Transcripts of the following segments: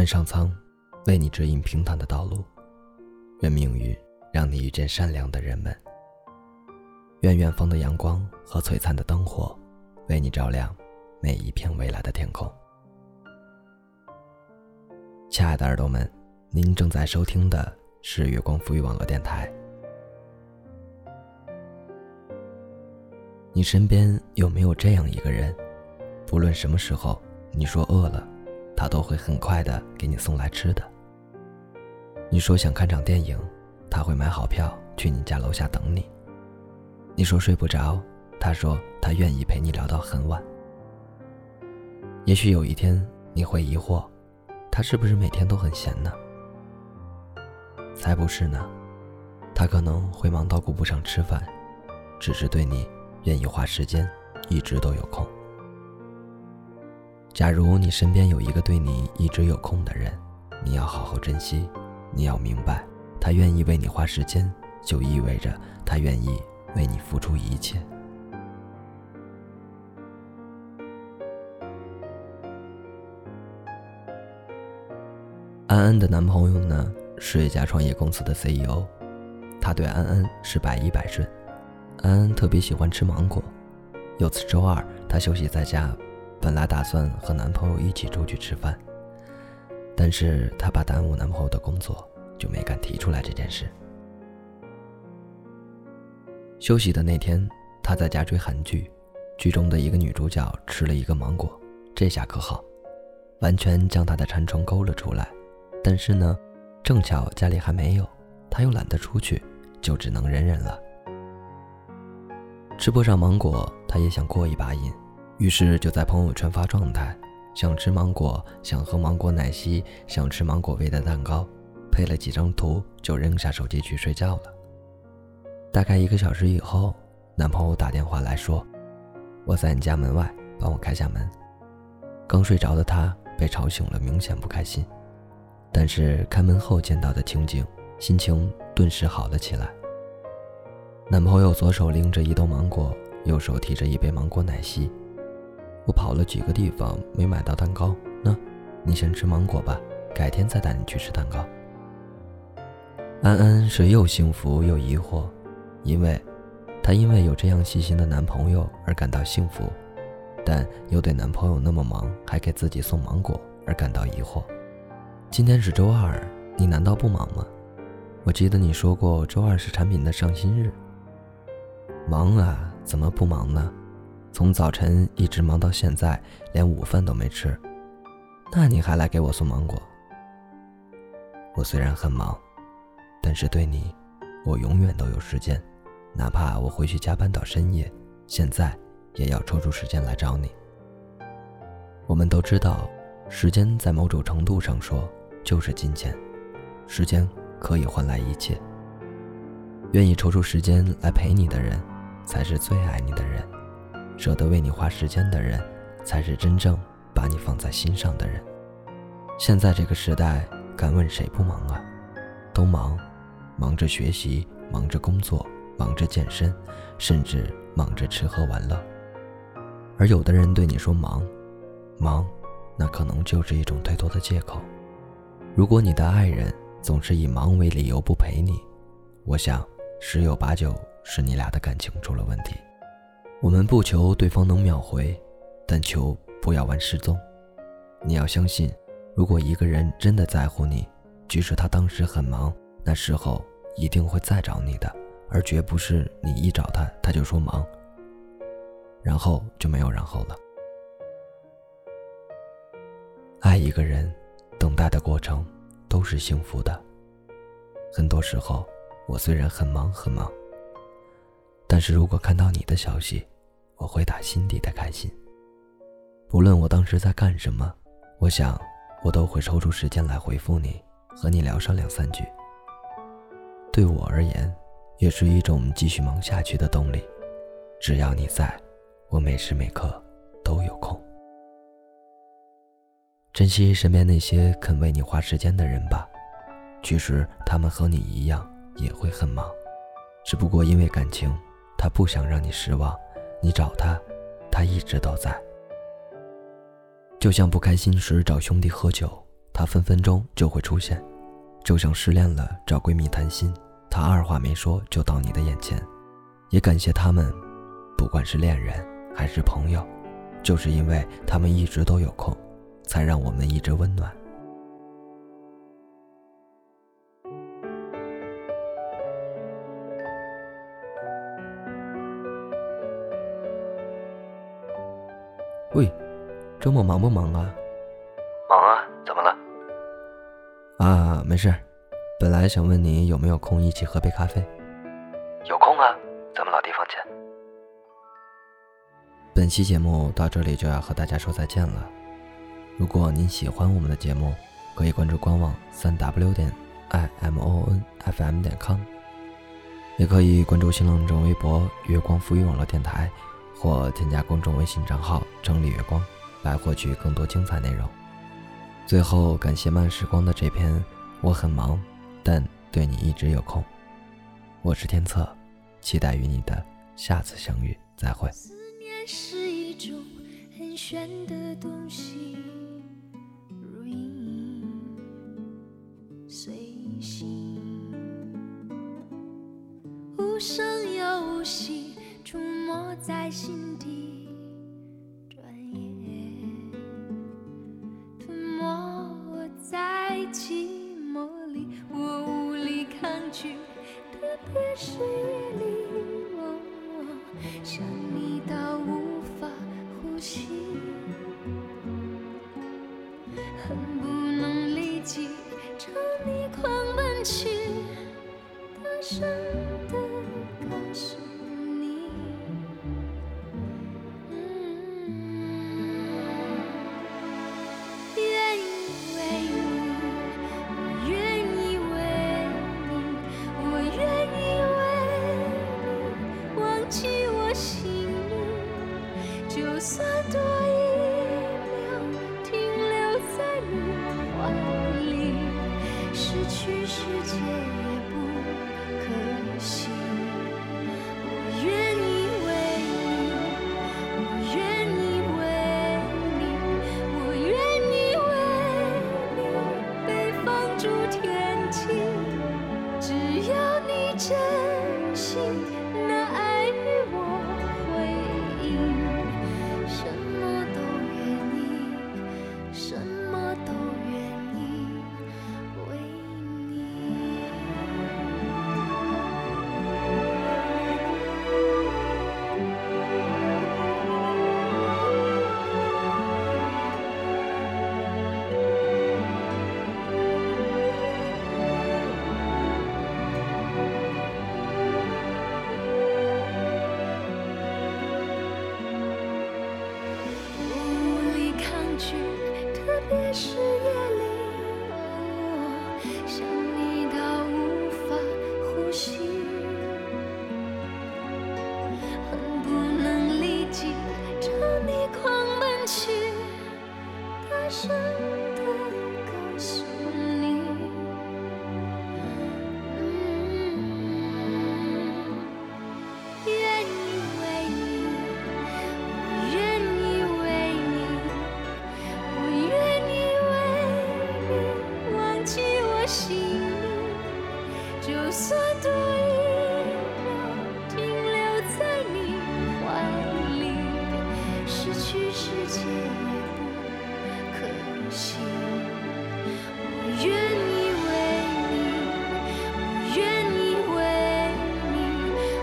愿上苍为你指引平坦的道路，愿命运让你遇见善良的人们，愿远方的阳光和璀璨的灯火为你照亮每一片未来的天空。亲爱的耳朵们，您正在收听的是月光浮语网络电台。你身边有没有这样一个人？不论什么时候，你说饿了，他都会很快的给你送来吃的。你说想看场电影，他会买好票去你家楼下等你。你说睡不着，他说他愿意陪你聊到很晚。也许有一天你会疑惑，他是不是每天都很闲呢？才不是呢，他可能会忙到顾不上吃饭，只是对你愿意花时间，一直都有空。假如你身边有一个对你一直有空的人，你要好好珍惜。你要明白，他愿意为你花时间，就意味着他愿意为你付出一切。安安的男朋友呢，是一家创业公司的 CEO，他对安安是百依百顺。安安特别喜欢吃芒果，有次周二，他休息在家。本来打算和男朋友一起出去吃饭，但是她怕耽误男朋友的工作，就没敢提出来这件事。休息的那天，她在家追韩剧，剧中的一个女主角吃了一个芒果，这下可好，完全将她的馋虫勾了出来。但是呢，正巧家里还没有，她又懒得出去，就只能忍忍了。吃不上芒果，她也想过一把瘾。于是就在朋友圈发状态，想吃芒果，想喝芒果奶昔，想吃芒果味的蛋糕，配了几张图就扔下手机去睡觉了。大概一个小时以后，男朋友打电话来说：“我在你家门外，帮我开下门。”刚睡着的他被吵醒了，明显不开心。但是开门后见到的情景，心情顿时好了起来。男朋友左手拎着一兜芒果，右手提着一杯芒果奶昔。我跑了几个地方没买到蛋糕，那，你先吃芒果吧，改天再带你去吃蛋糕。安安是又幸福又疑惑，因为，她因为有这样细心的男朋友而感到幸福，但又对男朋友那么忙还给自己送芒果而感到疑惑。今天是周二，你难道不忙吗？我记得你说过周二是产品的上新日。忙啊，怎么不忙呢？从早晨一直忙到现在，连午饭都没吃，那你还来给我送芒果？我虽然很忙，但是对你，我永远都有时间，哪怕我回去加班到深夜，现在也要抽出时间来找你。我们都知道，时间在某种程度上说就是金钱，时间可以换来一切。愿意抽出时间来陪你的人，才是最爱你的人。舍得为你花时间的人，才是真正把你放在心上的人。现在这个时代，敢问谁不忙啊？都忙，忙着学习，忙着工作，忙着健身，甚至忙着吃喝玩乐。而有的人对你说忙，忙，那可能就是一种推脱的借口。如果你的爱人总是以忙为理由不陪你，我想十有八九是你俩的感情出了问题。我们不求对方能秒回，但求不要玩失踪。你要相信，如果一个人真的在乎你，即使他当时很忙，那时候一定会再找你的，而绝不是你一找他他就说忙，然后就没有然后了。爱一个人，等待的过程都是幸福的。很多时候，我虽然很忙很忙。但是如果看到你的消息，我会打心底的开心。不论我当时在干什么，我想我都会抽出时间来回复你，和你聊上两三句。对我而言，也是一种继续忙下去的动力。只要你在，我每时每刻都有空。珍惜身边那些肯为你花时间的人吧，其实他们和你一样也会很忙，只不过因为感情。他不想让你失望，你找他，他一直都在。就像不开心时找兄弟喝酒，他分分钟就会出现，就像失恋了找闺蜜谈心，他二话没说就到你的眼前。也感谢他们，不管是恋人还是朋友，就是因为他们一直都有空，才让我们一直温暖。喂，周末忙不忙啊？忙啊，怎么了？啊，没事。本来想问你有没有空一起喝杯咖啡。有空啊，咱们老地方见。本期节目到这里就要和大家说再见了。如果您喜欢我们的节目，可以关注官网三 w 点 i m o n f m 点 com，也可以关注新浪微博月光浮语网络电台。或添加公众微信账号“整理月光”来获取更多精彩内容。最后，感谢慢时光的这篇“我很忙，但对你一直有空”。我是天策，期待与你的下次相遇。再会。思念是一种很玄的东西，无声又无息。出没在心底，转眼吞没我在寂寞里，我无力抗拒，特别是夜里，想与世界失去世界也不可惜。我愿意为你我愿意为你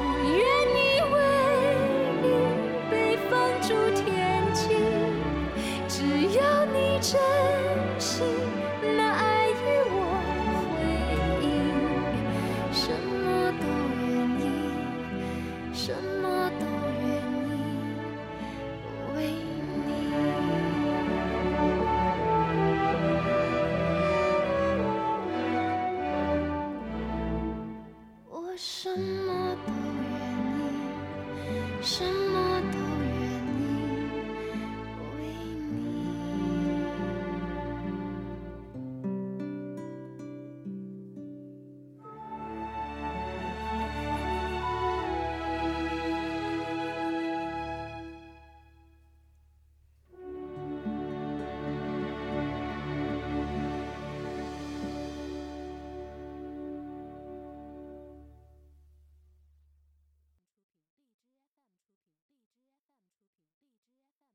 我愿意为你被放逐天际只要你真心。什么都愿意。什么